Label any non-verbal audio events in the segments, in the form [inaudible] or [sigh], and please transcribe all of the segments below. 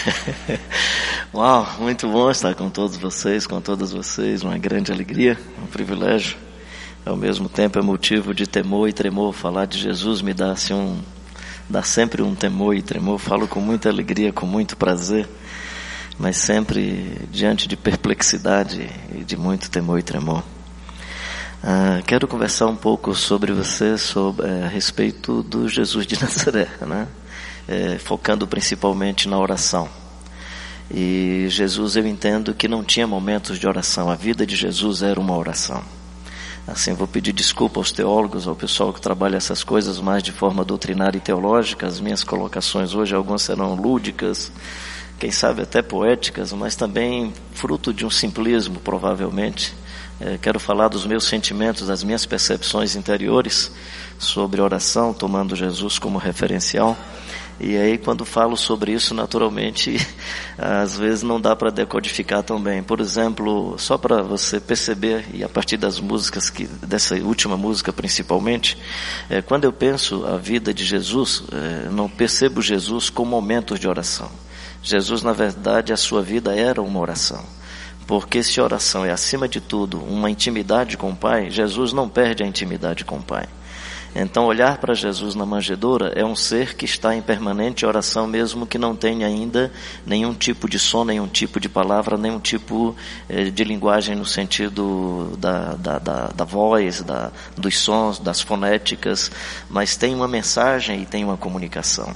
[laughs] Uau, muito bom estar com todos vocês, com todas vocês, uma grande alegria, um privilégio. Ao mesmo tempo é motivo de temor e tremor. Falar de Jesus me dá assim um, dá sempre um temor e tremor. Falo com muita alegria, com muito prazer, mas sempre diante de perplexidade e de muito temor e tremor. Ah, quero conversar um pouco sobre você, sobre, é, a respeito do Jesus de [laughs] Nazaré, né? É, focando principalmente na oração. E Jesus, eu entendo que não tinha momentos de oração, a vida de Jesus era uma oração. Assim, vou pedir desculpa aos teólogos, ao pessoal que trabalha essas coisas mais de forma doutrinária e teológica. As minhas colocações hoje, algumas serão lúdicas, quem sabe até poéticas, mas também fruto de um simplismo, provavelmente. É, quero falar dos meus sentimentos, das minhas percepções interiores sobre oração, tomando Jesus como referencial. E aí, quando falo sobre isso, naturalmente, [laughs] às vezes não dá para decodificar tão bem. Por exemplo, só para você perceber, e a partir das músicas, que, dessa última música principalmente, é, quando eu penso a vida de Jesus, é, não percebo Jesus com momentos de oração. Jesus, na verdade, a sua vida era uma oração. Porque se oração é acima de tudo uma intimidade com o Pai, Jesus não perde a intimidade com o Pai. Então, olhar para Jesus na manjedoura é um ser que está em permanente oração, mesmo que não tenha ainda nenhum tipo de som, nenhum tipo de palavra, nenhum tipo eh, de linguagem no sentido da, da, da, da voz, da, dos sons, das fonéticas, mas tem uma mensagem e tem uma comunicação.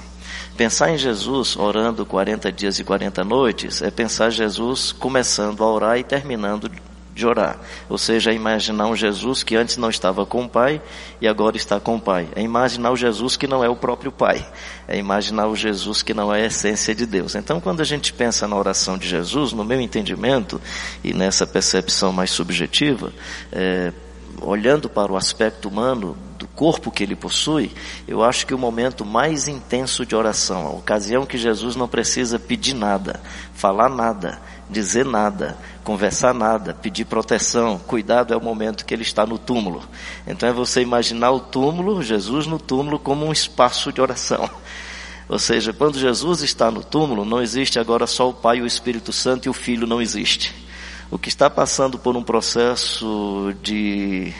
Pensar em Jesus orando 40 dias e 40 noites é pensar Jesus começando a orar e terminando de orar. Ou seja, é imaginar um Jesus que antes não estava com o Pai e agora está com o Pai. É imaginar o Jesus que não é o próprio Pai. É imaginar o Jesus que não é a essência de Deus. Então, quando a gente pensa na oração de Jesus, no meu entendimento e nessa percepção mais subjetiva, é, olhando para o aspecto humano do corpo que ele possui, eu acho que o momento mais intenso de oração, a ocasião que Jesus não precisa pedir nada, falar nada, dizer nada, conversar nada, pedir proteção, cuidado é o momento que ele está no túmulo. Então é você imaginar o túmulo, Jesus no túmulo, como um espaço de oração. [laughs] Ou seja, quando Jesus está no túmulo, não existe agora só o Pai, o Espírito Santo e o Filho não existe. O que está passando por um processo de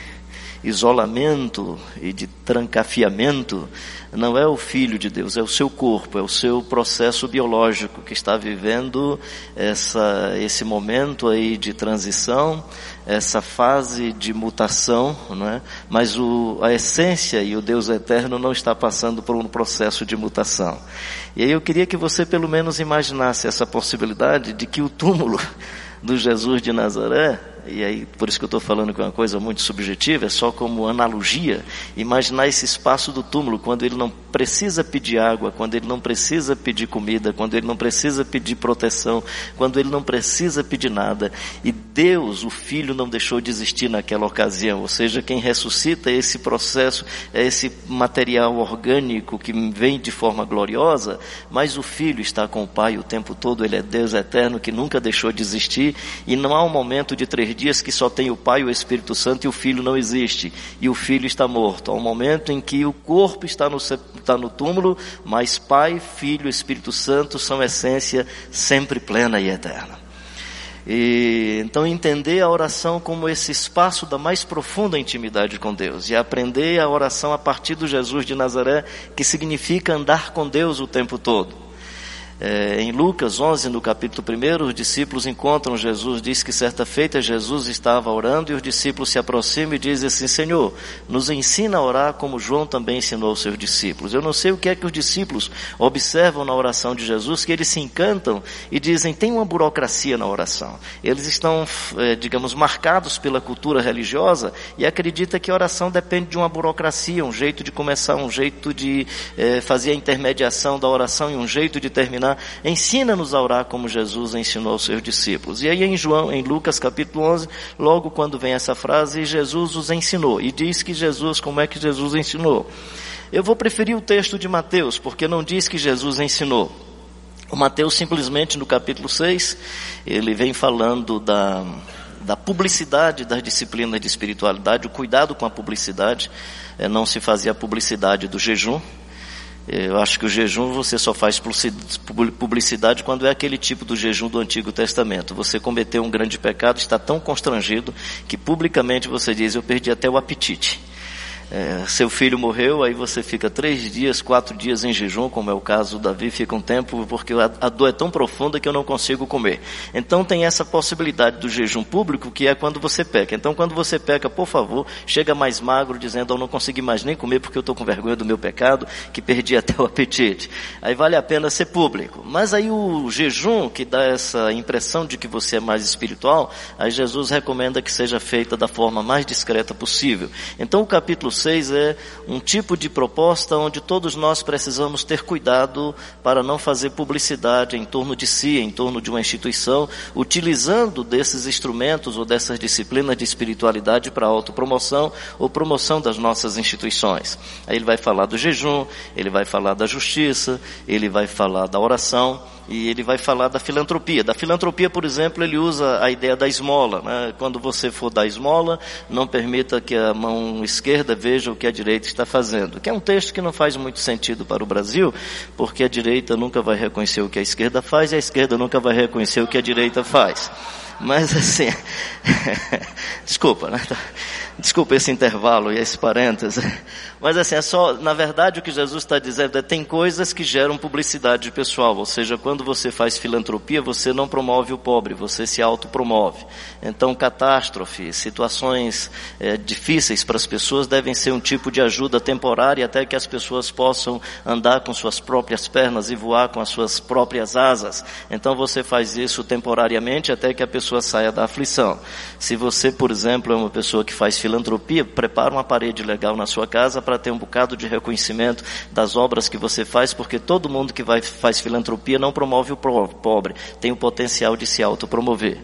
isolamento e de trancafiamento não é o filho de Deus, é o seu corpo, é o seu processo biológico que está vivendo essa, esse momento aí de transição, essa fase de mutação, não é? mas o, a essência e o Deus eterno não está passando por um processo de mutação. E aí eu queria que você pelo menos imaginasse essa possibilidade de que o túmulo [laughs] do Jesus de Nazaré e aí por isso que eu estou falando que é uma coisa muito subjetiva, é só como analogia, imaginar esse espaço do túmulo, quando ele não precisa pedir água, quando ele não precisa pedir comida, quando ele não precisa pedir proteção, quando ele não precisa pedir nada, e Deus, o Filho, não deixou de existir naquela ocasião, ou seja, quem ressuscita esse processo, é esse material orgânico que vem de forma gloriosa, mas o Filho está com o Pai o tempo todo, ele é Deus eterno que nunca deixou de existir, e não há um momento de três dias que só tem o Pai, o Espírito Santo e o Filho não existe. E o Filho está morto. Há um momento em que o corpo está no, está no túmulo, mas Pai, Filho Espírito Santo são essência sempre plena e eterna. E, então entender a oração como esse espaço da mais profunda intimidade com Deus e aprender a oração a partir do Jesus de Nazaré, que significa andar com Deus o tempo todo. É, em Lucas 11, no capítulo 1, os discípulos encontram Jesus, diz que certa feita Jesus estava orando e os discípulos se aproximam e dizem assim, Senhor, nos ensina a orar como João também ensinou aos seus discípulos. Eu não sei o que é que os discípulos observam na oração de Jesus, que eles se encantam e dizem, tem uma burocracia na oração. Eles estão, é, digamos, marcados pela cultura religiosa e acreditam que a oração depende de uma burocracia, um jeito de começar, um jeito de é, fazer a intermediação da oração e um jeito de terminar ensina-nos a orar como Jesus ensinou aos seus discípulos. E aí em João, em Lucas capítulo 11, logo quando vem essa frase, Jesus os ensinou. E diz que Jesus, como é que Jesus ensinou? Eu vou preferir o texto de Mateus, porque não diz que Jesus ensinou. O Mateus simplesmente no capítulo 6, ele vem falando da, da publicidade das disciplinas de espiritualidade, o cuidado com a publicidade, é, não se fazia publicidade do jejum, Eu acho que o jejum você só faz publicidade quando é aquele tipo do jejum do Antigo Testamento. Você cometeu um grande pecado, está tão constrangido que publicamente você diz: Eu perdi até o apetite. É, seu filho morreu, aí você fica três dias, quatro dias em jejum, como é o caso do Davi, fica um tempo, porque a, a, dor é tão profunda que eu não consigo comer. Então tem essa possibilidade do jejum público, que é quando você peca. Então quando você peca, por favor, chega mais magro, dizendo, eu não consegui mais nem comer porque eu estou com vergonha do meu pecado, que perdi [laughs] até o apetite. Aí vale a pena ser público. Mas aí o jejum, que dá essa impressão de que você é mais espiritual, aí Jesus recomenda que seja feita da forma mais discreta possível. Então o capítulo 6 é um tipo de proposta onde todos nós precisamos ter cuidado para não fazer publicidade em torno de si, em torno de uma instituição, utilizando desses instrumentos ou dessas disciplinas de espiritualidade para autopromoção ou promoção das nossas instituições. Aí ele vai falar do jejum, ele vai falar da justiça, ele vai falar da oração e ele vai falar da filantropia. Da filantropia, por exemplo, ele usa a ideia da esmola. Né? Quando você for dar esmola, não permita que a mão esquerda veja o que a direita está fazendo. Que é um texto que não faz muito sentido para o Brasil, porque a direita nunca vai reconhecer o que a esquerda faz e a esquerda nunca vai reconhecer o que a direita faz. Mas assim, [laughs] desculpa, né? Desculpa esse intervalo e esse parêntese. [laughs] Mas assim, é só, na verdade o que Jesus está dizendo é tem coisas que geram publicidade pessoal, ou seja, quando você faz filantropia, você não promove o pobre, você se autopromove. Então, catástrofe, situações é, difíceis para as pessoas devem ser um tipo de ajuda temporária até que as pessoas possam andar com suas próprias pernas e voar com as suas próprias asas. Então você faz isso temporariamente até que a pessoa saia da aflição. Se você, por exemplo, é uma pessoa que faz filantropia, prepara uma parede legal na sua casa para ter um bocado de reconhecimento das obras que você faz, porque todo mundo que vai, faz filantropia não promove o pobre, tem o potencial de se autopromover.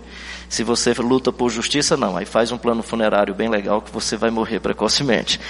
Se você luta por justiça, não. Aí faz um plano funerário bem legal que você vai morrer precocemente.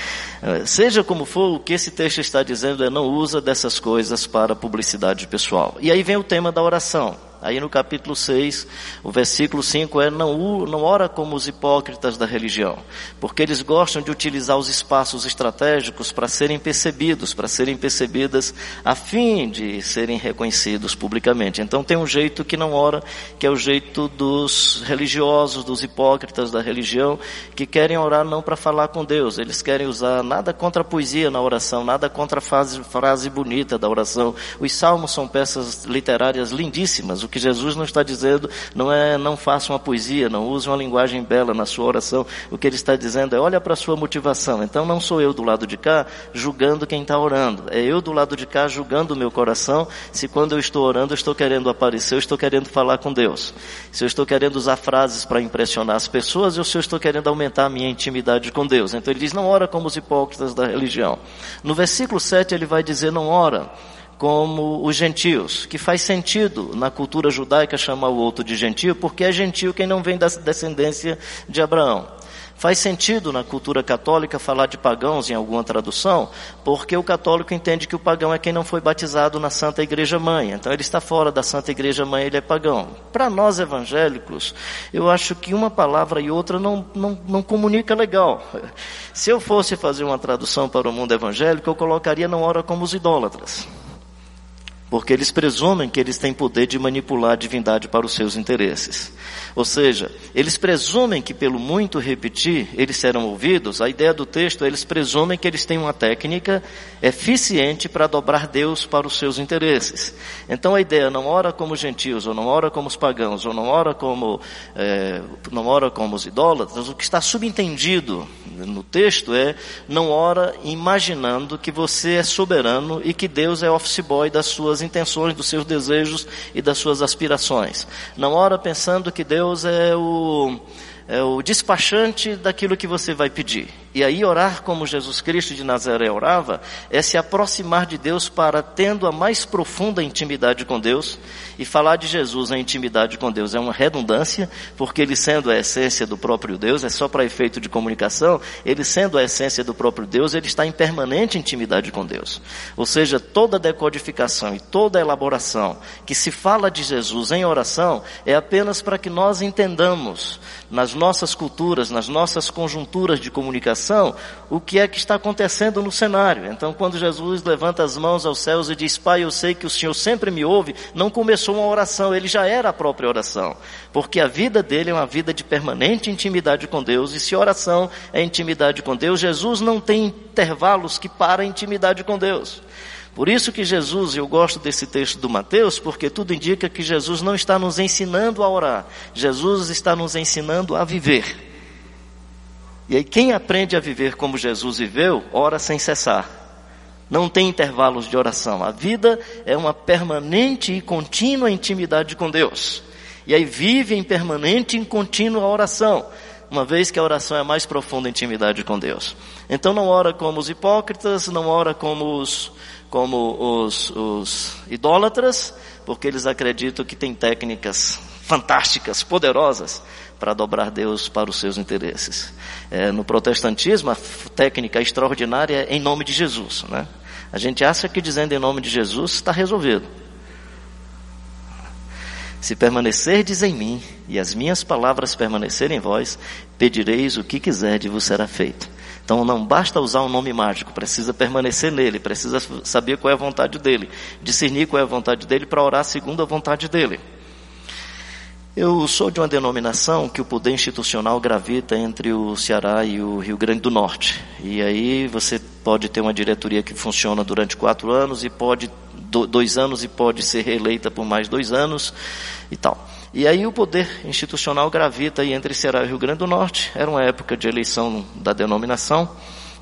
Eh, seja como for, o que esse texto está dizendo é não usa dessas coisas para publicidade pessoal. E aí vem o tema da oração. Aí no capítulo 6, o versículo 5 é: não, não ora como os hipócritas da religião, porque eles gostam de utilizar os espaços estratégicos para serem percebidos, para serem percebidas a fim de serem reconhecidos publicamente. Então tem um jeito que não ora, que é o jeito dos religiosos, dos hipócritas da religião, que querem orar não para falar com Deus, eles querem usar nada contra a poesia na oração, nada contra a frase, frase bonita da oração. Os salmos são peças literárias lindíssimas, que Jesus não está dizendo não é não faça uma poesia, não use uma linguagem bela na sua oração. O que ele está dizendo é olha para a sua motivação. Então não sou eu do lado de cá julgando quem está orando. É eu do lado de cá julgando o meu coração se quando eu estou orando eu estou querendo aparecer, eu estou querendo falar com Deus. Se eu estou querendo usar frases para impressionar as pessoas ou se eu estou querendo aumentar a minha intimidade com Deus. Então ele diz não ora como os hipócritas da religião. No versículo 7 ele vai dizer não ora como os gentios, que faz sentido na cultura judaica chamar o outro de gentio, porque é gentio quem não vem da descendência de Abraão. Faz sentido na cultura católica falar de pagãos em alguma tradução, porque o católico entende que o pagão é quem não foi batizado na Santa Igreja Mãe. Então ele está fora da Santa Igreja Mãe, ele é pagão. Para nós evangélicos, eu acho que uma palavra e outra não, não, não comunica legal. Se eu fosse fazer uma tradução para o mundo evangélico, eu colocaria não ora como os idólatras porque eles presumem que eles têm poder de manipular a divindade para os seus interesses. Ou seja, eles presumem que pelo muito repetir, eles serão ouvidos. A ideia do texto é eles presumem que eles têm uma técnica eficiente para dobrar Deus para os seus interesses. Então a ideia não ora como os gentios, ou não ora como os pagãos, ou não ora como, é, não ora como os idólatras. O que está subentendido no texto é não ora imaginando que você é soberano e que Deus é office boy das suas intenções, dos seus desejos e das suas aspirações. Não ora pensando que Deus é o, é o despachante daquilo que você vai pedir. E aí orar como Jesus Cristo de Nazaré orava é se aproximar de Deus para tendo a mais profunda intimidade com Deus e falar de Jesus em intimidade com Deus é uma redundância, porque ele sendo a essência do próprio Deus, é só para efeito de comunicação, ele sendo a essência do próprio Deus, ele está em permanente intimidade com Deus. Ou seja, toda decodificação e toda elaboração que se fala de Jesus em oração é apenas para que nós entendamos nas nossas culturas, nas nossas conjunturas de comunicação interpretação o que é que está acontecendo no cenário. Então, quando Jesus levanta as mãos aos céus e diz, Pai, eu sei que o Senhor sempre me ouve, não começou uma oração, ele já era a própria oração. Porque a vida dele é uma vida de permanente intimidade com Deus, e se oração é intimidade com Deus, Jesus não tem intervalos que para a intimidade com Deus. Por isso que Jesus, eu gosto desse texto do Mateus, porque tudo indica que Jesus não está nos ensinando a orar, Jesus está nos ensinando a viver. E aí, quem aprende a viver como Jesus viveu, ora sem cessar. Não tem intervalos de oração. A vida é uma permanente e contínua intimidade com Deus. E aí vive em permanente e contínua oração, uma vez que a oração é a mais profunda intimidade com Deus. Então não ora como os hipócritas, não ora como os, como os, os idólatras, porque eles acreditam que tem técnicas fantásticas, poderosas, para dobrar Deus para os seus interesses. É, no protestantismo, a técnica extraordinária é em nome de Jesus. Né? A gente acha que dizendo em nome de Jesus está resolvido. Se permanecerdes em mim e as minhas palavras permanecerem em vós, pedireis o que quiser e vos será feito. Então não basta usar um nome mágico, precisa permanecer nele, precisa saber qual é a vontade dele, discernir qual é a vontade dele para orar segundo a vontade dele. Eu sou de uma denominação que o poder institucional gravita entre o Ceará e o Rio Grande do Norte. E aí você pode ter uma diretoria que funciona durante quatro anos e pode dois anos e pode ser reeleita por mais dois anos e tal. E aí o poder institucional gravita entre Ceará e Rio Grande do Norte. Era uma época de eleição da denominação.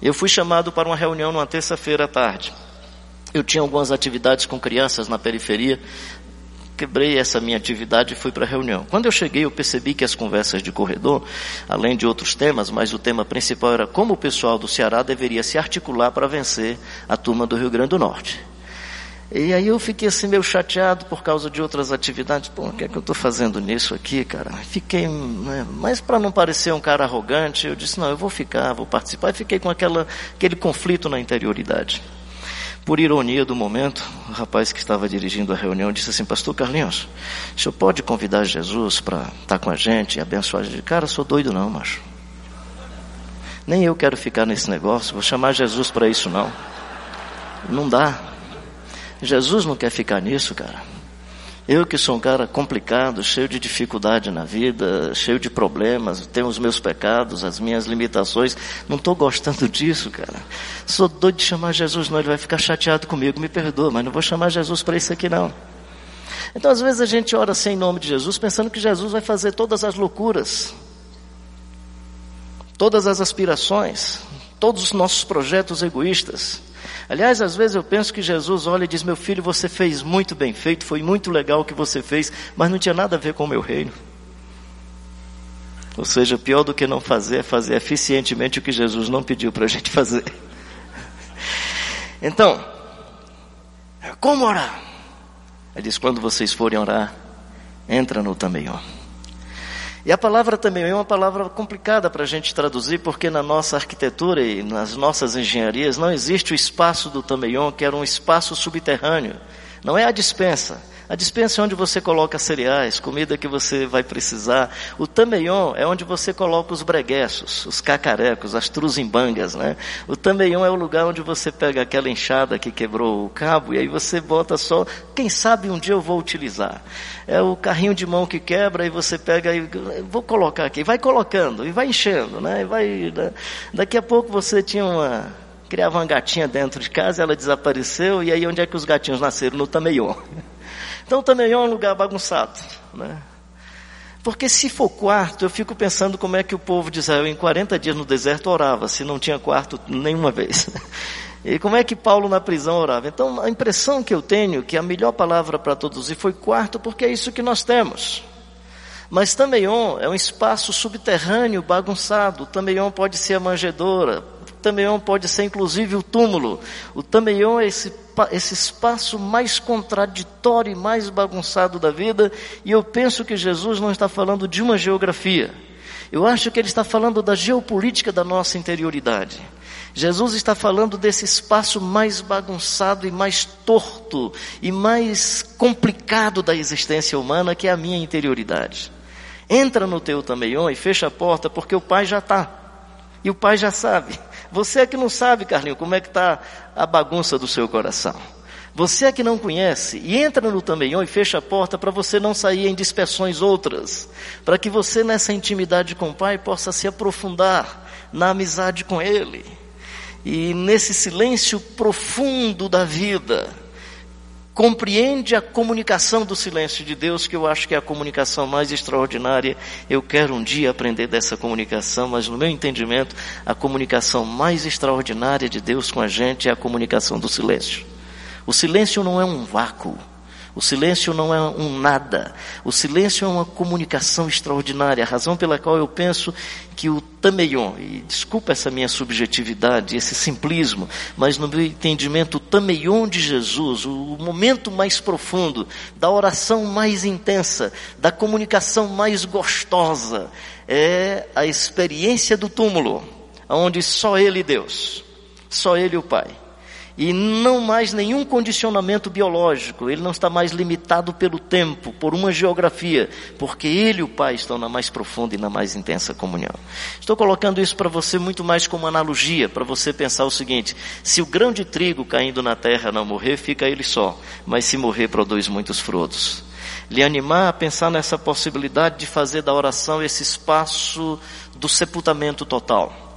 Eu fui chamado para uma reunião numa terça-feira à tarde. Eu tinha algumas atividades com crianças na periferia quebrei essa minha atividade e fui para a reunião. Quando eu cheguei, eu percebi que as conversas de corredor, além de outros temas, mas o tema principal era como o pessoal do Ceará deveria se articular para vencer a turma do Rio Grande do Norte. E aí eu fiquei assim meio chateado por causa de outras atividades. Pô, o que é que eu estou fazendo nisso aqui, cara? Fiquei, né? mas para não parecer um cara arrogante, eu disse, não, eu vou ficar, vou participar. E fiquei com aquela, aquele conflito na interioridade. Por ironia do momento, o rapaz que estava dirigindo a reunião disse assim, pastor Carlinhos, o senhor pode convidar Jesus para estar tá com a gente e abençoar a gente? Cara, sou doido não, macho. Nem eu quero ficar nesse negócio, vou chamar Jesus para isso não. Não dá. Jesus não quer ficar nisso, cara. Eu que sou um cara complicado, cheio de dificuldade na vida, cheio de problemas, tenho os meus pecados, as minhas limitações, não estou gostando [laughs] disso, cara. Sou doido de chamar Jesus, não, ele vai ficar chateado comigo, me perdoa, mas não vou chamar Jesus para isso aqui não. Então às vezes a gente ora sem nome de Jesus, pensando que Jesus vai fazer todas as loucuras, todas as aspirações, todos os nossos projetos egoístas. Aliás, às vezes eu penso que Jesus olha e diz: Meu filho, você fez muito bem feito, foi muito legal o que você fez, mas não tinha nada a ver com o meu reino. Ou seja, pior do que não fazer é fazer eficientemente o que Jesus não pediu para a gente fazer. Então, como orar? Ele diz: quando vocês forem orar, entra no tameion. E a palavra também é uma palavra complicada para a gente traduzir, porque na nossa arquitetura e nas nossas engenharias não existe o espaço do Tameion, que era um espaço subterrâneo. Não é a dispensa. A dispensa é onde você coloca cereais, comida que você vai precisar. O tameion é onde você coloca os bregueços, os cacarecos, as truzimbangas, né? O tameion é o lugar onde você pega aquela enxada que quebrou o cabo e aí você bota só, quem sabe um dia eu vou utilizar. É o carrinho de mão que quebra e você pega e vou colocar aqui, vai colocando e vai enchendo, né? E vai, né? Daqui a pouco você tinha uma criava uma gatinha dentro de casa, ela desapareceu e aí onde é que os gatinhos nasceram? No tameion. [laughs] Então também é um lugar bagunçado, né? Porque se for quarto, eu fico pensando como é que o povo de Israel em 40 dias no deserto orava, se não tinha quarto nenhuma vez. [laughs] E como é que Paulo na prisão orava? Então a impressão que eu tenho, que a melhor palavra para traduzir foi quarto, porque é isso que nós temos. Mas Tameion é um espaço subterrâneo, bagunçado. Tameion pode ser a manjedoura. Tameion pode ser inclusive o túmulo. O Tameion é esse, esse espaço mais contraditório e mais bagunçado da vida. E eu penso que Jesus não está falando de uma geografia. Eu acho que ele está falando da geopolítica da nossa interioridade. Jesus está falando desse espaço mais bagunçado e mais torto e mais complicado da existência humana, que é a minha interioridade. Entra no teu tameion e fecha a porta, porque o pai já está. E o pai já sabe. Você é que não sabe, Carlinho, como é que está a bagunça do seu coração. Você é que não conhece e entra no também e fecha a porta para você não sair em dispersões outras, para que você nessa intimidade com o Pai possa se aprofundar na amizade com Ele. E nesse silêncio profundo da vida, compreende a comunicação do silêncio de Deus, que eu acho que é a comunicação mais extraordinária. Eu quero um dia aprender dessa comunicação, mas no meu entendimento, a comunicação mais extraordinária de Deus com a gente é a comunicação do silêncio. O silêncio não é um vácuo. O silêncio não é um nada. O silêncio é uma comunicação extraordinária. A razão pela qual eu penso que o tameion, e desculpa essa minha subjetividade, esse simplismo, mas no meu entendimento, o tameion de Jesus, o momento mais profundo, da oração mais intensa, da comunicação mais gostosa, é a experiência do túmulo, onde só Ele Deus, só Ele o Pai e não mais nenhum condicionamento biológico, ele não está mais limitado pelo tempo, por uma geografia, porque ele e o Pai estão na mais profunda e na mais intensa comunhão. Estou colocando isso para você muito mais como analogia, para você pensar o seguinte: se o grão de trigo caindo na terra não morrer, fica ele só, mas se morrer, produz muitos frutos. Lhe animar a pensar nessa possibilidade de fazer da oração esse espaço do sepultamento total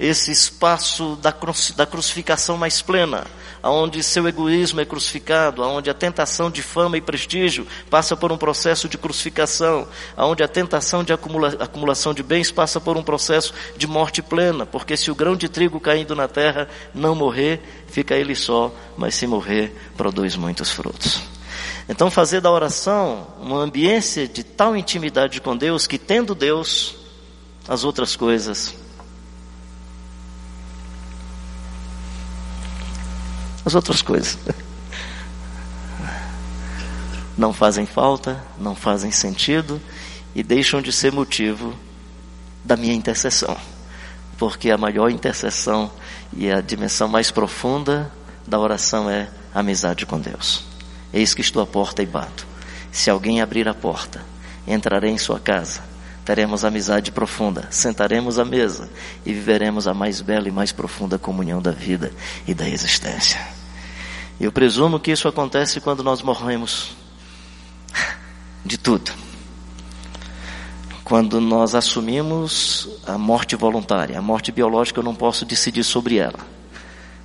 esse espaço da, da crucificação mais plena, aonde seu egoísmo é crucificado, aonde a tentação de fama e prestígio passa por um processo de crucificação, aonde a tentação de acumula, acumulação de bens passa por um processo de morte plena, porque se o grão de trigo caindo na terra não morrer, fica ele só, mas se morrer, produz muitos frutos. Então fazer da oração uma ambiência de tal intimidade com Deus que tendo Deus, as outras coisas as outras coisas. Não fazem falta, não fazem sentido e deixam de ser motivo da minha intercessão. Porque a maior intercessão e a dimensão mais profunda da oração é a amizade com Deus. Eis que estou à porta e bato. Se alguém abrir a porta, entrarei em sua casa, teremos amizade profunda, sentaremos à mesa e viveremos a mais bela e mais profunda comunhão da vida e da existência. Eu presumo que isso acontece quando nós morremos de tudo. Quando nós assumimos a morte voluntária, a morte biológica eu não posso decidir sobre ela.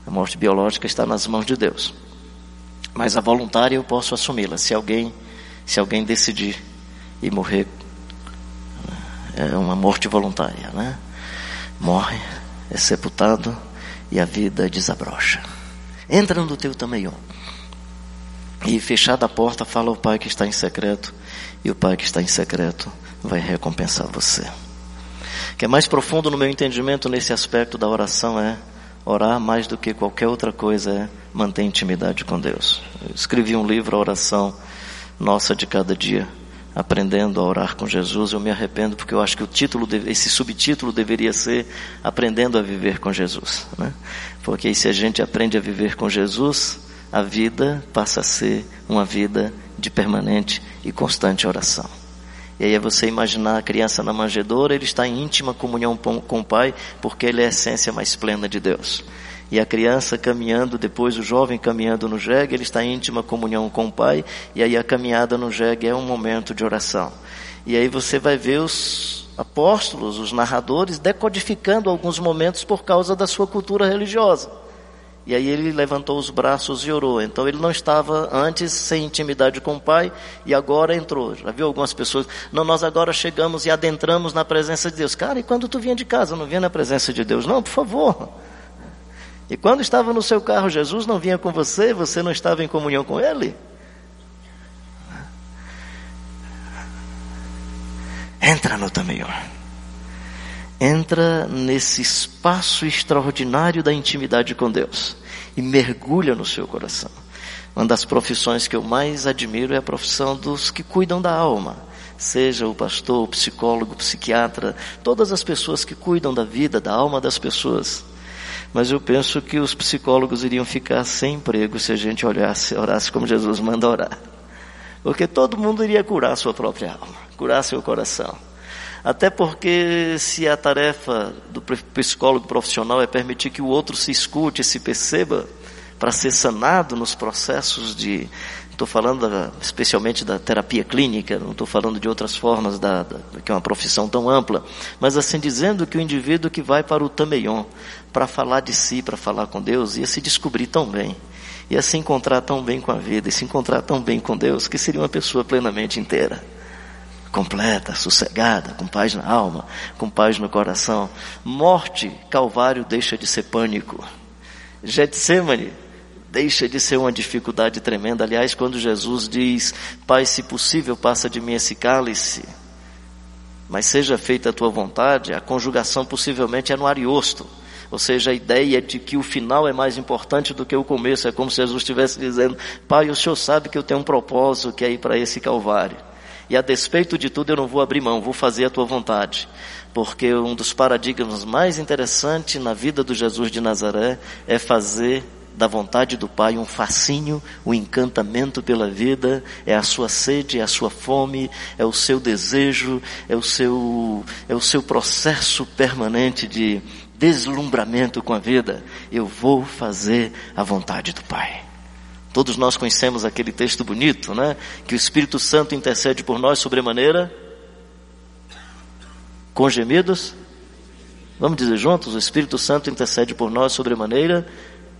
A morte biológica está nas mãos de Deus. Mas a voluntária eu posso assumi-la. Se alguém, se alguém decidir e morrer, é uma morte voluntária, né? Morre, é sepultado e a vida desabrocha. Entra no teu tameion. E fechada a porta, fala ao Pai que está em secreto, e o Pai que está em secreto vai recompensar você. O que é mais profundo no meu entendimento nesse aspecto da oração é orar mais do que qualquer outra coisa é manter intimidade com Deus. Eu escrevi um livro, a oração nossa de cada dia aprendendo a orar com Jesus, eu me arrependo porque eu acho que o título, esse subtítulo deveria ser aprendendo a viver com Jesus, né? Porque se a gente aprende a viver com Jesus, a vida passa a ser uma vida de permanente e constante oração. E aí é você imaginar a criança na manjedoura, ele está em íntima comunhão com o Pai, porque ele é a essência mais plena de Deus e a criança caminhando, depois o jovem caminhando no jegue, ele está em íntima comunhão com o pai, e aí a caminhada no jegue é um momento de oração. E aí você vai ver os apóstolos, os narradores, decodificando alguns momentos por causa da sua cultura religiosa. E aí ele levantou os braços e orou. Então ele não estava antes sem intimidade com o Pai e agora entrou. Já viu algumas pessoas? Não, nós agora chegamos e adentramos na presença de Deus. Cara, e quando tu vinha de casa, não vinha na presença de Deus? Não, por favor. E quando estava no seu carro, Jesus não vinha com você, você não estava em comunhão com Ele? Entra no Tameior. Entra nesse espaço extraordinário da intimidade com Deus e mergulha no seu coração. Uma das profissões que eu mais admiro é a profissão dos que cuidam da alma. Seja o pastor, o psicólogo, o psiquiatra, todas as pessoas que cuidam da vida, da alma das pessoas. Mas eu penso que os psicólogos iriam ficar sem emprego se a gente olhasse, orasse como Jesus manda orar. Porque todo mundo iria curar sua própria alma, curar seu coração. Até porque se a tarefa do psicólogo profissional é permitir que o outro se escute, se perceba, para ser sanado nos processos de. Estou falando da, especialmente da terapia clínica, não estou falando de outras formas, da, da, que é uma profissão tão ampla, mas assim dizendo que o indivíduo que vai para o Tameion, para falar de si, para falar com Deus, ia se descobrir tão bem, ia se encontrar tão bem com a vida, e se encontrar tão bem com Deus, que seria uma pessoa plenamente inteira completa, sossegada, com paz na alma, com paz no coração. Morte, Calvário deixa de ser pânico. Getsemane deixa de ser uma dificuldade tremenda. Aliás, quando Jesus diz, Pai, se possível, passa de mim esse cálice, mas seja feita a tua vontade, a conjugação possivelmente é no ariosto. Ou seja, a ideia de que o final é mais importante do que o começo. É como se Jesus estivesse dizendo, Pai, o Senhor sabe que eu tenho um propósito que é ir para esse Calvário. E a despeito de tudo eu não vou abrir mão, vou fazer a tua vontade. Porque um dos paradigmas mais interessantes na vida do Jesus de Nazaré é fazer da vontade do Pai um fascínio, um encantamento pela vida, é a sua sede, é a sua fome, é o seu desejo, é o seu, é o seu processo permanente de deslumbramento com a vida. Eu vou fazer a vontade do Pai. Todos nós conhecemos aquele texto bonito, né? Que o Espírito Santo intercede por nós sobremaneira com gemidos. Vamos dizer juntos? O Espírito Santo intercede por nós sobremaneira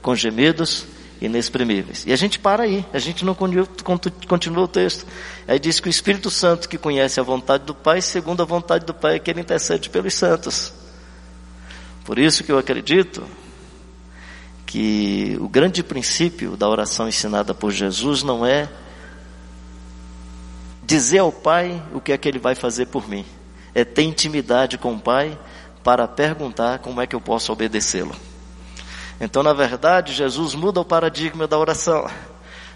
com gemidos inexprimíveis. E a gente para aí, a gente não continua o texto. Aí diz que o Espírito Santo que conhece a vontade do Pai, segundo a vontade do Pai, é que ele intercede pelos santos. Por isso que eu acredito que o grande princípio da oração ensinada por Jesus não é dizer ao Pai o que é que Ele vai fazer por mim, é ter intimidade com o Pai para perguntar como é que eu posso obedecê-lo. Então, na verdade, Jesus muda o paradigma da oração.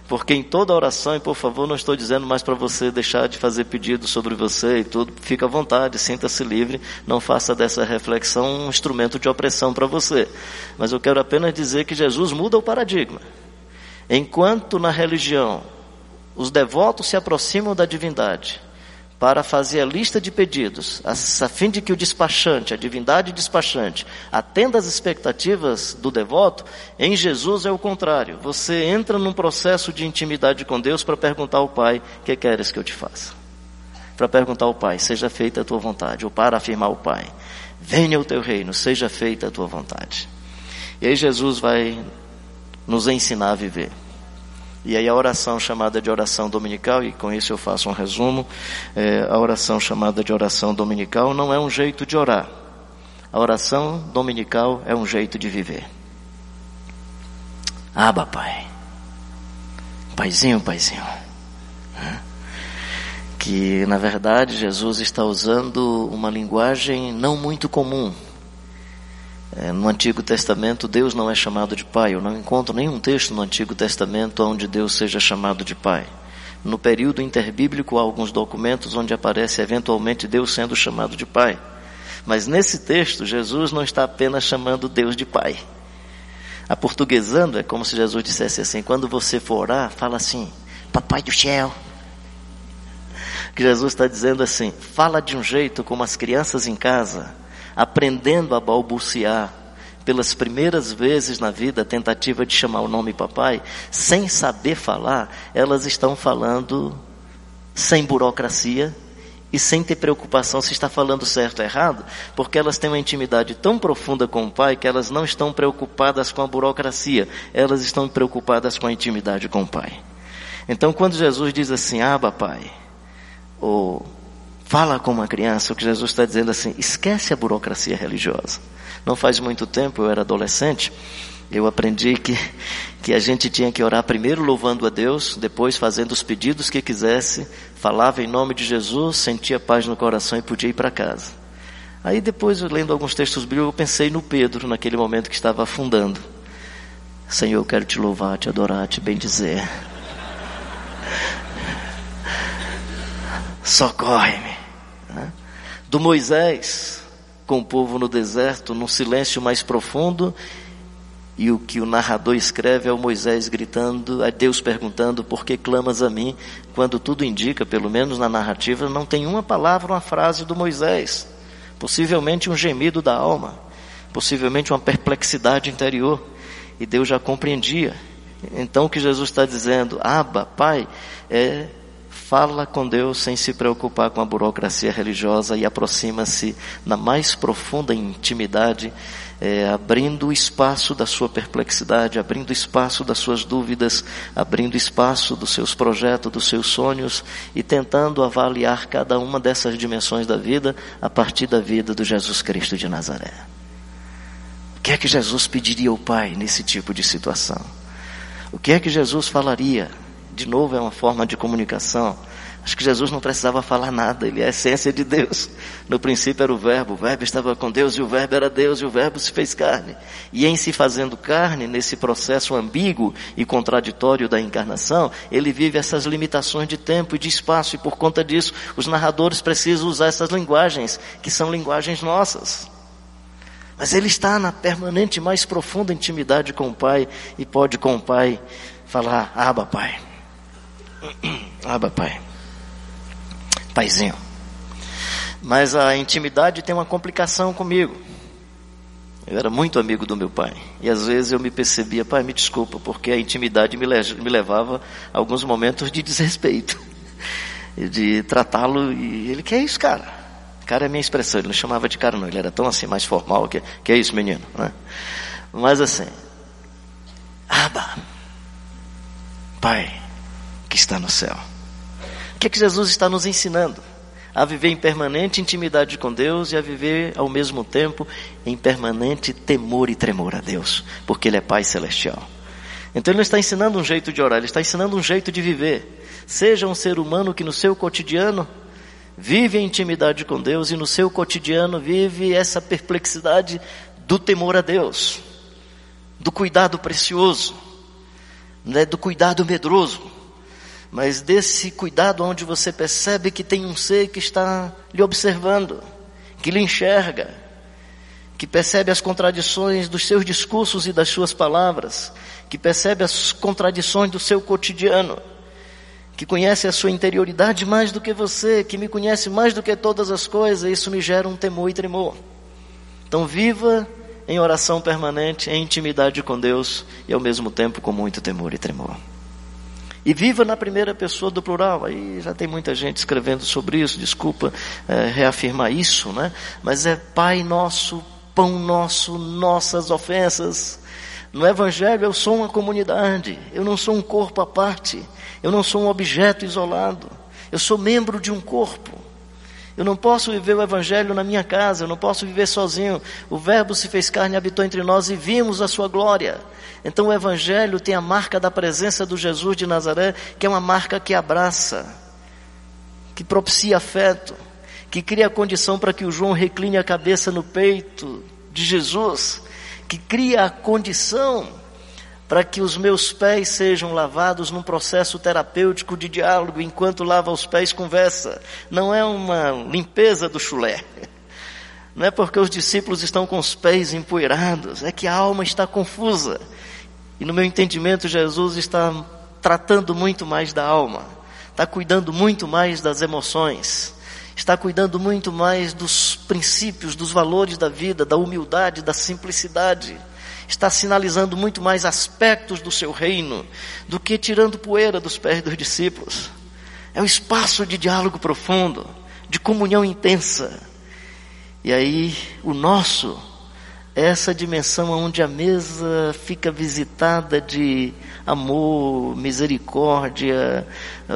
Porque em toda oração, e por favor, não estou dizendo mais para você deixar de fazer pedidos sobre você e tudo, fica à vontade, sinta-se livre, não faça dessa reflexão um instrumento de opressão para você. Mas eu quero apenas dizer que Jesus muda o paradigma. Enquanto na religião os devotos se aproximam da divindade, para fazer a lista de pedidos, a fim de que o despachante, a divindade despachante, atenda às expectativas do devoto, em Jesus é o contrário. Você entra num processo de intimidade com Deus para perguntar ao Pai: o que queres que eu te faça? Para perguntar ao Pai: seja feita a tua vontade, ou para afirmar ao Pai: venha o teu reino, seja feita a tua vontade. E aí Jesus vai nos ensinar a viver. E aí a oração chamada de oração dominical, e com isso eu faço um resumo, é, a oração chamada de oração dominical não é um jeito de orar. A oração dominical é um jeito de viver. Aba, Pai. Paizinho, Paizinho. Que na verdade Jesus está usando uma linguagem não muito comum no Antigo Testamento, Deus não é chamado de Pai. Eu não encontro nenhum texto no Antigo Testamento onde Deus seja chamado de Pai. No período interbíblico, há alguns documentos onde aparece eventualmente Deus sendo chamado de Pai. Mas nesse texto, Jesus não está apenas chamando Deus de Pai. A portuguesando é como se Jesus dissesse assim: quando você for orar, fala assim, Papai do céu. Que Jesus está dizendo assim: fala de um jeito como as crianças em casa aprendendo a balbuciar pelas primeiras vezes na vida a tentativa de chamar o nome papai, sem saber falar, elas estão falando sem burocracia e sem ter preocupação se está falando certo ou errado, porque elas têm uma intimidade tão profunda com o pai que elas não estão preocupadas com a burocracia, elas estão preocupadas com a intimidade com o pai. Então, quando Jesus diz assim, aba pai, ou Fala com uma criança, o que Jesus está dizendo assim, esquece a burocracia religiosa. Não faz muito tempo, eu era adolescente, eu aprendi que, que a gente tinha que orar primeiro louvando a Deus, depois fazendo os pedidos que quisesse, falava em nome de Jesus, sentia paz no coração e podia ir para casa. Aí depois, lendo alguns textos bíblicos, eu pensei no Pedro, naquele momento que estava afundando. Senhor, eu quero te louvar, te adorar, te bendizer. Socorre-me do Moisés com o povo no deserto, num silêncio mais profundo, E o que o narrador escreve é o Moisés gritando, é Deus perguntando, por que clamas a mim? Quando tudo indica, pelo menos na narrativa, não tem uma palavra, uma frase do Moisés. Possivelmente um gemido da alma, possivelmente uma perplexidade interior. E Deus já compreendia. Então o que Jesus está dizendo, Aba, Pai, é fala com Deus sem se preocupar com a burocracia religiosa e aproxima-se na mais profunda intimidade, é, abrindo espaço da sua perplexidade, abrindo espaço das suas dúvidas, abrindo espaço dos seus projetos, dos seus sonhos e tentando avaliar cada uma dessas dimensões da vida a partir da vida do Jesus Cristo de Nazaré. O que é que Jesus pediria ao Pai nesse tipo de situação? O que é que Jesus falaria de novo, é uma forma de comunicação. Acho que Jesus não precisava falar nada, ele é a essência de Deus. No princípio era o Verbo, o Verbo estava com Deus e o Verbo era Deus e o Verbo se fez carne. E em se fazendo carne, nesse processo ambíguo e contraditório da encarnação, ele vive essas limitações de tempo e de espaço e por conta disso os narradores precisam usar essas linguagens, que são linguagens nossas. Mas ele está na permanente, mais profunda intimidade com o Pai e pode com o Pai falar: Aba, Pai. Aba, pai. Paizinho. Mas a intimidade tem uma complicação comigo. Eu era muito amigo do meu pai. E às vezes eu me percebia, pai, me desculpa, porque a intimidade me, me levava a alguns momentos de desrespeito. [laughs] De tratá-lo, e ele, que é isso, cara? Cara é minha expressão, ele não chamava de cara não, ele era tão assim, mais formal, que, que é isso, menino, né? Mas assim, Aba, pai, que está no céu. O que é que Jesus está nos ensinando? A viver em permanente intimidade com Deus e a viver ao mesmo tempo em permanente temor e tremor a Deus, porque Ele é Pai Celestial. Então Ele não está ensinando um jeito de orar, Ele está ensinando um jeito de viver. Seja um ser humano que no seu cotidiano vive em intimidade com Deus e no seu cotidiano vive essa perplexidade do temor a Deus, do cuidado precioso, né, do cuidado medroso mas desse cuidado onde você percebe que tem um ser que está lhe observando, que lhe enxerga, que percebe as contradições dos seus discursos e das suas palavras, que percebe as contradições do seu cotidiano, que conhece a sua interioridade mais do que você, que me conhece mais do que todas as coisas, isso me gera um temor e tremor. Então viva em oração permanente, em intimidade com Deus e ao mesmo tempo com muito temor e tremor. E viva na primeira pessoa do plural. Aí já tem muita gente escrevendo sobre isso, desculpa é, reafirmar isso, né? Mas é Pai nosso, pão nosso, nossas ofensas. No Evangelho eu sou uma comunidade, eu não sou um corpo à parte, eu não sou um objeto isolado, eu sou membro de um corpo. Eu não posso viver o Evangelho na minha casa, eu não posso viver sozinho. O Verbo se fez carne habitou entre nós e vimos a sua glória. Então o Evangelho tem a marca da presença do Jesus de Nazaré, que é uma marca que abraça, que propicia afeto, que cria a condição para que o João recline a cabeça no peito de Jesus, que cria a condição para que os meus pés sejam lavados num processo terapêutico de diálogo, enquanto lava os pés conversa. Não é uma limpeza do chulé. Não é porque os discípulos estão com os pés empoeirados, é que a alma está confusa. E no meu entendimento, Jesus está tratando muito mais da alma, está cuidando muito mais das emoções, está cuidando muito mais dos princípios, dos valores da vida, da humildade, da simplicidade. Está sinalizando muito mais aspectos do seu reino do que tirando poeira dos pés dos discípulos. É um espaço de diálogo profundo, de comunhão intensa. E aí, o nosso essa dimensão onde a mesa fica visitada de amor, misericórdia,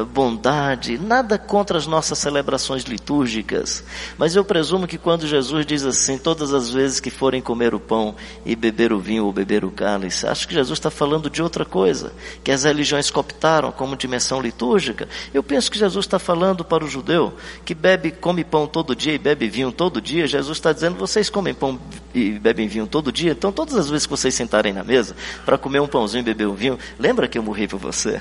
bondade, nada contra as nossas celebrações litúrgicas, mas eu presumo que quando Jesus diz assim, todas as vezes que forem comer o pão e beber o vinho ou beber o cálice, acho que Jesus está falando de outra coisa, que as religiões cooptaram como dimensão litúrgica. Eu penso que Jesus está falando para o judeu que bebe, come pão todo dia e bebe vinho todo dia. Jesus está dizendo, vocês comem pão e bebem vinho todo dia, então todas as vezes que vocês sentarem na mesa para comer um pãozinho e beber um vinho, lembra que eu morri por você?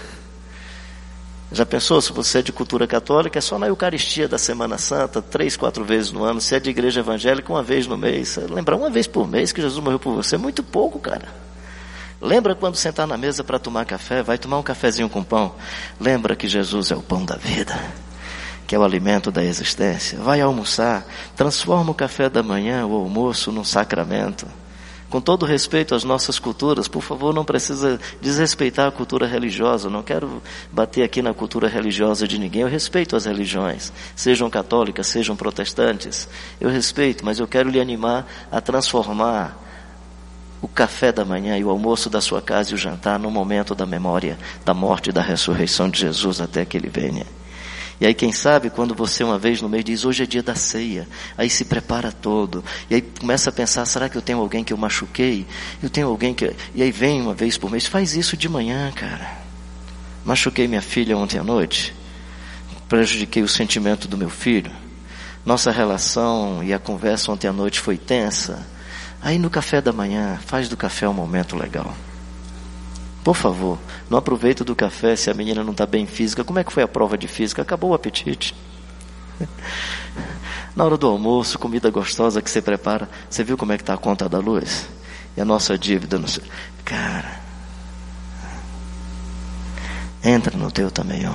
Já pensou se você é de cultura católica, é só na Eucaristia da Semana Santa, três, quatro vezes no ano. Se é de igreja evangélica, uma vez no mês. Lembrar uma vez por mês que Jesus morreu por você muito pouco, cara. Lembra quando sentar na mesa para tomar café, vai tomar um cafezinho com pão. Lembra que Jesus é o pão da vida, que é o alimento da existência. Vai almoçar, transforma o café da manhã, o almoço, num sacramento. Com todo respeito às nossas culturas, por favor, não precisa desrespeitar a cultura religiosa. Não quero bater aqui na cultura religiosa de ninguém. Eu respeito as religiões, sejam católicas, sejam protestantes. Eu respeito, mas eu quero lhe animar a transformar o café da manhã e o almoço da sua casa e o jantar no momento da memória da morte e da ressurreição de Jesus até que ele venha. E aí, quem sabe, quando você uma vez no mês diz, hoje é dia da ceia, aí se prepara todo, e aí começa a pensar, será que eu tenho alguém que eu machuquei? Eu tenho alguém que. E aí vem uma vez por mês, faz isso de manhã, cara. Machuquei minha filha ontem à noite, prejudiquei o sentimento do meu filho, nossa relação e a conversa ontem à noite foi tensa. Aí no café da manhã, faz do café um momento legal. Por favor, não aproveita do café se a menina não está bem física. Como é que foi a prova de física? Acabou o apetite. [laughs] Na hora do almoço, comida gostosa que você prepara, você viu como é que está a conta da luz? E a nossa dívida seu. Cara, entra no teu também, ó.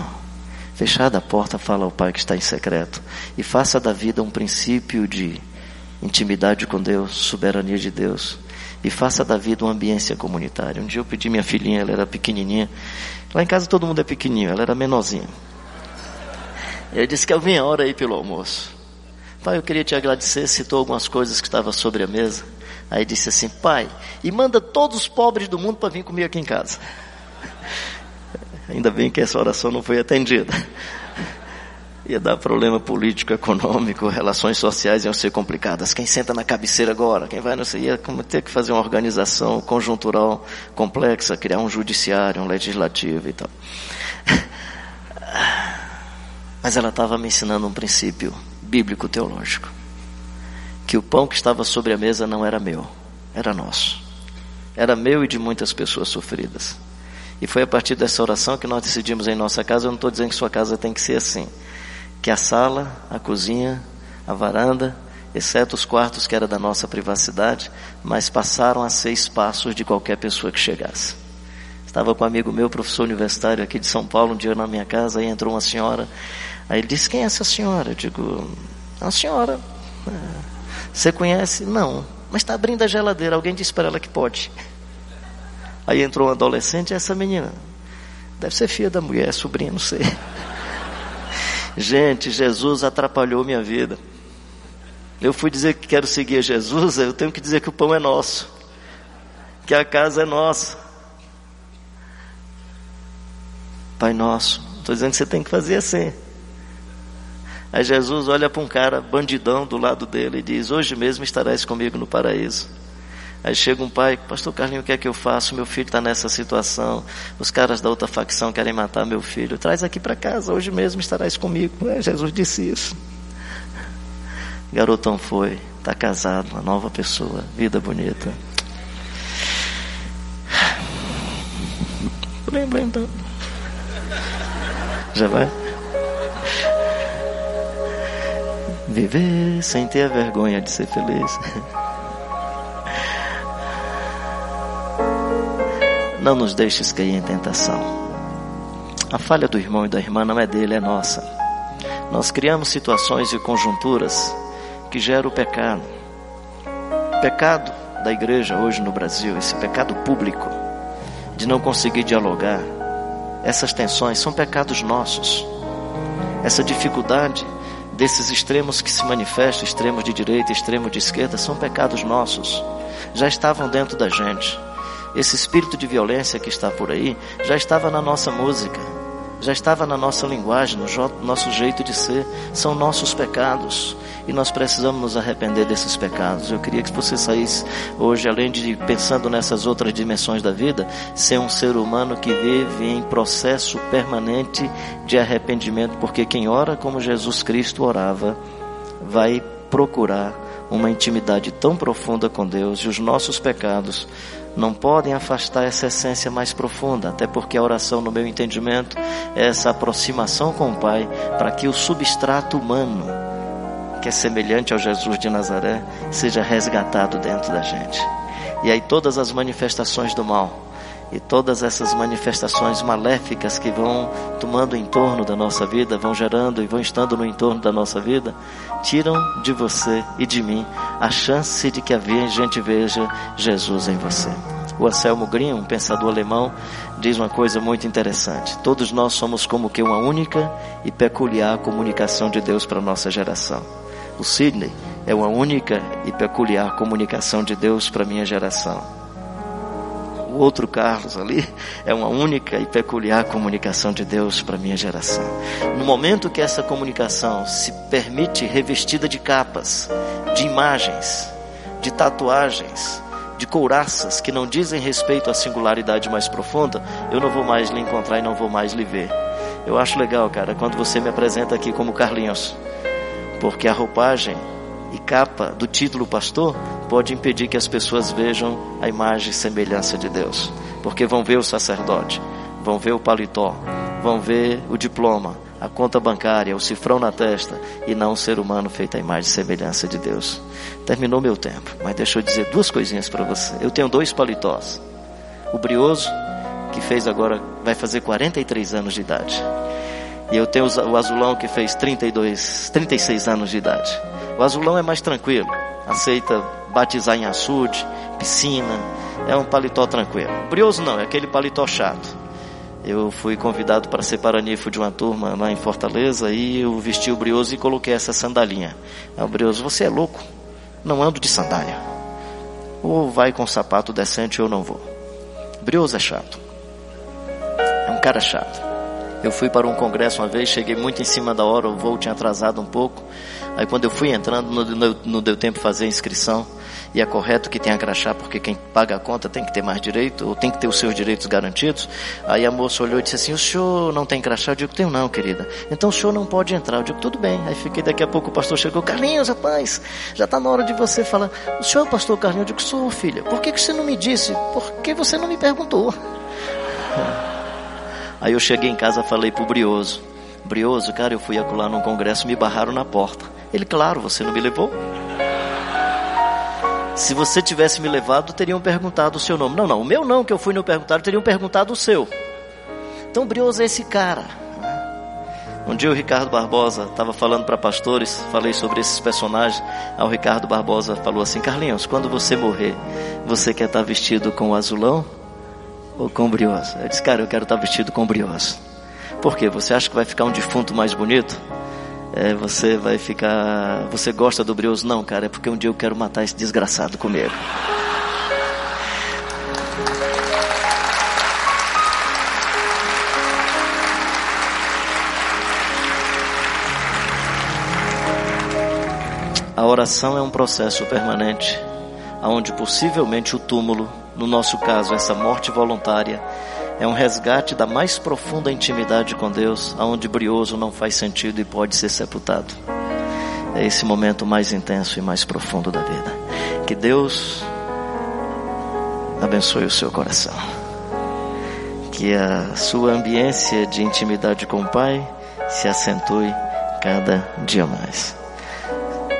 Fechada a porta, fala ao Pai que está em secreto. E faça da vida um princípio de intimidade com Deus, soberania de Deus e faça da vida uma ambiência comunitária. Um dia eu pedi minha filhinha, ela era pequenininha. Lá em casa todo mundo é pequenininho, ela era menorzinha. Eu disse que eu vinha a hora aí pelo almoço. Pai, eu queria te agradecer, citou algumas coisas que estavam sobre a mesa. Aí disse assim, pai, e manda todos os pobres do mundo para vir comigo aqui em casa. [laughs] Ainda bem que essa oração não foi atendida ia dar problema político, econômico, relações sociais iam ser complicadas. Quem senta na cabeceira agora? Quem vai não sei, ia ter que fazer uma organização conjuntural complexa, criar um judiciário, um legislativo e tal. Mas ela estava me ensinando um princípio bíblico teológico, que o pão que estava sobre a mesa não era meu, era nosso. Era meu e de muitas pessoas sofridas. E foi a partir dessa oração que nós decidimos em nossa casa. Eu não estou dizendo que sua casa tem que ser assim que a sala, a cozinha, a varanda, exceto os quartos que era da nossa privacidade, mas passaram a ser espaços de qualquer pessoa que chegasse. Estava com um amigo meu, professor universitário aqui de São Paulo, um dia na minha casa, aí entrou uma senhora. Aí ele disse: Quem é essa senhora? Eu digo: A senhora. Você conhece? Não. Mas está abrindo a geladeira. Alguém disse para ela que pode. Aí entrou um adolescente, essa menina. Deve ser filha da mulher, sobrinha, não sei. Gente, Jesus atrapalhou minha vida. Eu fui dizer que quero seguir Jesus, eu tenho que dizer que o pão é nosso, que a casa é nossa. Pai nosso, estou dizendo que você tem que fazer assim. Aí Jesus olha para um cara bandidão do lado dele e diz: Hoje mesmo estarás comigo no paraíso. Aí chega um pai, pastor Carlinho, o que é que eu faço? Meu filho está nessa situação. Os caras da outra facção querem matar meu filho. Traz aqui para casa, hoje mesmo estarás comigo. É, Jesus disse isso. Garotão foi, está casado, uma nova pessoa, vida bonita. Blim, blim. Já vai? Viver sem ter a vergonha de ser feliz. Não nos deixes cair em tentação. A falha do irmão e da irmã não é dele, é nossa. Nós criamos situações e conjunturas que geram o pecado. Pecado da igreja hoje no Brasil, esse pecado público de não conseguir dialogar, essas tensões são pecados nossos. Essa dificuldade desses extremos que se manifestam, extremos de direita, extremo de esquerda, são pecados nossos. Já estavam dentro da gente. Esse espírito de violência que está por aí já estava na nossa música, já estava na nossa linguagem, no nosso jeito de ser. São nossos pecados e nós precisamos nos arrepender desses pecados. Eu queria que você saísse hoje, além de pensando nessas outras dimensões da vida, ser um ser humano que vive em processo permanente de arrependimento, porque quem ora como Jesus Cristo orava, vai procurar uma intimidade tão profunda com Deus e os nossos pecados não podem afastar essa essência mais profunda, até porque a oração, no meu entendimento, é essa aproximação com o Pai para que o substrato humano, que é semelhante ao Jesus de Nazaré, seja resgatado dentro da gente. E aí todas as manifestações do mal e todas essas manifestações maléficas que vão tomando o entorno da nossa vida, vão gerando e vão estando no entorno da nossa vida, tiram de você e de mim a chance de que a gente veja Jesus em você. O Anselmo Green, um pensador alemão, diz uma coisa muito interessante. Todos nós somos como que uma única e peculiar comunicação de Deus para a nossa geração. O Sidney é uma única e peculiar comunicação de Deus para a minha geração outro Carlos ali, é uma única e peculiar comunicação de Deus para minha geração. No momento que essa comunicação se permite revestida de capas, de imagens, de tatuagens, de couraças que não dizem respeito à singularidade mais profunda, eu não vou mais lhe encontrar e não vou mais lhe ver. Eu acho legal, cara, quando você me apresenta aqui como Carlinhos, porque a roupagem e capa do título pastor pode impedir que as pessoas vejam a imagem e semelhança de Deus, porque vão ver o sacerdote, vão ver o paletó, vão ver o diploma, a conta bancária, o cifrão na testa e não um ser humano feito à imagem e semelhança de Deus. Terminou meu tempo, mas deixa eu dizer duas coisinhas para você. Eu tenho dois paletós. O brioso, que fez agora, vai fazer 43 anos de idade. E eu tenho o azulão que fez 32, 36 anos de idade. O azulão é mais tranquilo, aceita batizar em açude, piscina, é um paletó tranquilo. Brioso não, é aquele paletó chato. Eu fui convidado para ser paranifo de uma turma lá em Fortaleza e eu vesti o brioso e coloquei essa sandalinha. Aí o brioso, você é louco? Não ando de sandália. Ou vai com sapato decente ou não vou. Brioso é chato. É um cara chato. Eu fui para um congresso uma vez, cheguei muito em cima da hora, o voo tinha atrasado um pouco. Aí quando eu fui entrando, não, deu tempo de fazer a inscrição. E é correto que tenha crachá, porque quem paga a conta tem que ter mais direito, ou tem que ter os seus direitos garantidos. Aí a moça olhou e disse assim, o senhor não tem crachá? Eu digo, tenho não, querida. Então o senhor não pode entrar. Eu digo, tudo bem. Aí fiquei, daqui a pouco o pastor chegou, Carlinhos, rapaz, já está na hora de você falar. O senhor é o pastor Carlinhos? Eu digo, sou, filha. Por que, que você não me disse? Por que você não me perguntou? Aí eu cheguei em casa falei pro Brioso. Brioso, cara, eu fui acular num congresso, me barraram na porta. Ele, claro, você não me levou? Se você tivesse me levado, teriam perguntado o seu nome. Não, não, o meu não, que eu fui no perguntar, teriam perguntado o seu. Então, Brioso é esse cara. Um dia o Ricardo Barbosa estava falando para pastores, falei sobre esses personagens. Aí o Ricardo Barbosa falou assim: Carlinhos, quando você morrer, você quer estar tá vestido com azulão ou com brioso? Eu disse, cara, eu quero estar tá vestido com brioso. Por quê? Você acha que vai ficar um defunto mais bonito? É, você vai ficar. Você gosta do brioso? Não, cara, é porque um dia eu quero matar esse desgraçado comigo. A oração é um processo permanente, onde possivelmente o túmulo, no nosso caso, essa morte voluntária, é um resgate da mais profunda intimidade com Deus, aonde brioso não faz sentido e pode ser sepultado. É esse momento mais intenso e mais profundo da vida. Que Deus abençoe o seu coração. Que a sua ambiência de intimidade com o Pai se acentue cada dia mais.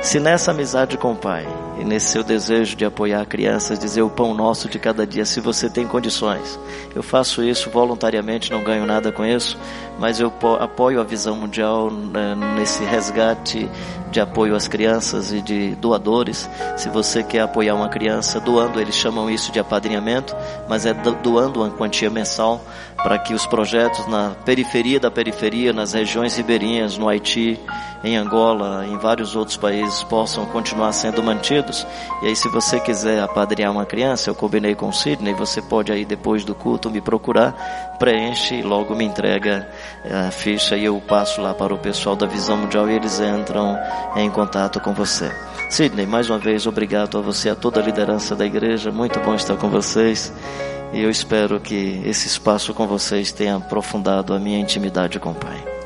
Se nessa amizade com o Pai e nesse seu desejo de apoiar crianças, dizer o pão nosso de cada dia, se você tem condições. Eu faço isso voluntariamente, não ganho nada com isso, mas eu apoio a visão mundial né, nesse resgate de apoio às crianças e de doadores. Se você quer apoiar uma criança doando, eles chamam isso de apadrinhamento, mas é doando uma quantia mensal para que os projetos na periferia da periferia, nas regiões ribeirinhas, no Haiti, em Angola, em vários outros países possam continuar sendo mantidos. E aí, se você quiser apadrinhar uma criança, eu combinei com o Sidney, você pode aí depois do culto me procurar, preenche e logo me entrega a ficha e eu passo lá para o pessoal da Visão Mundial e eles entram em contato com você. Sidney, mais uma vez, obrigado a você, a toda a liderança da igreja. Muito bom estar com vocês. E eu espero que esse espaço com vocês tenha aprofundado a minha intimidade com o Pai.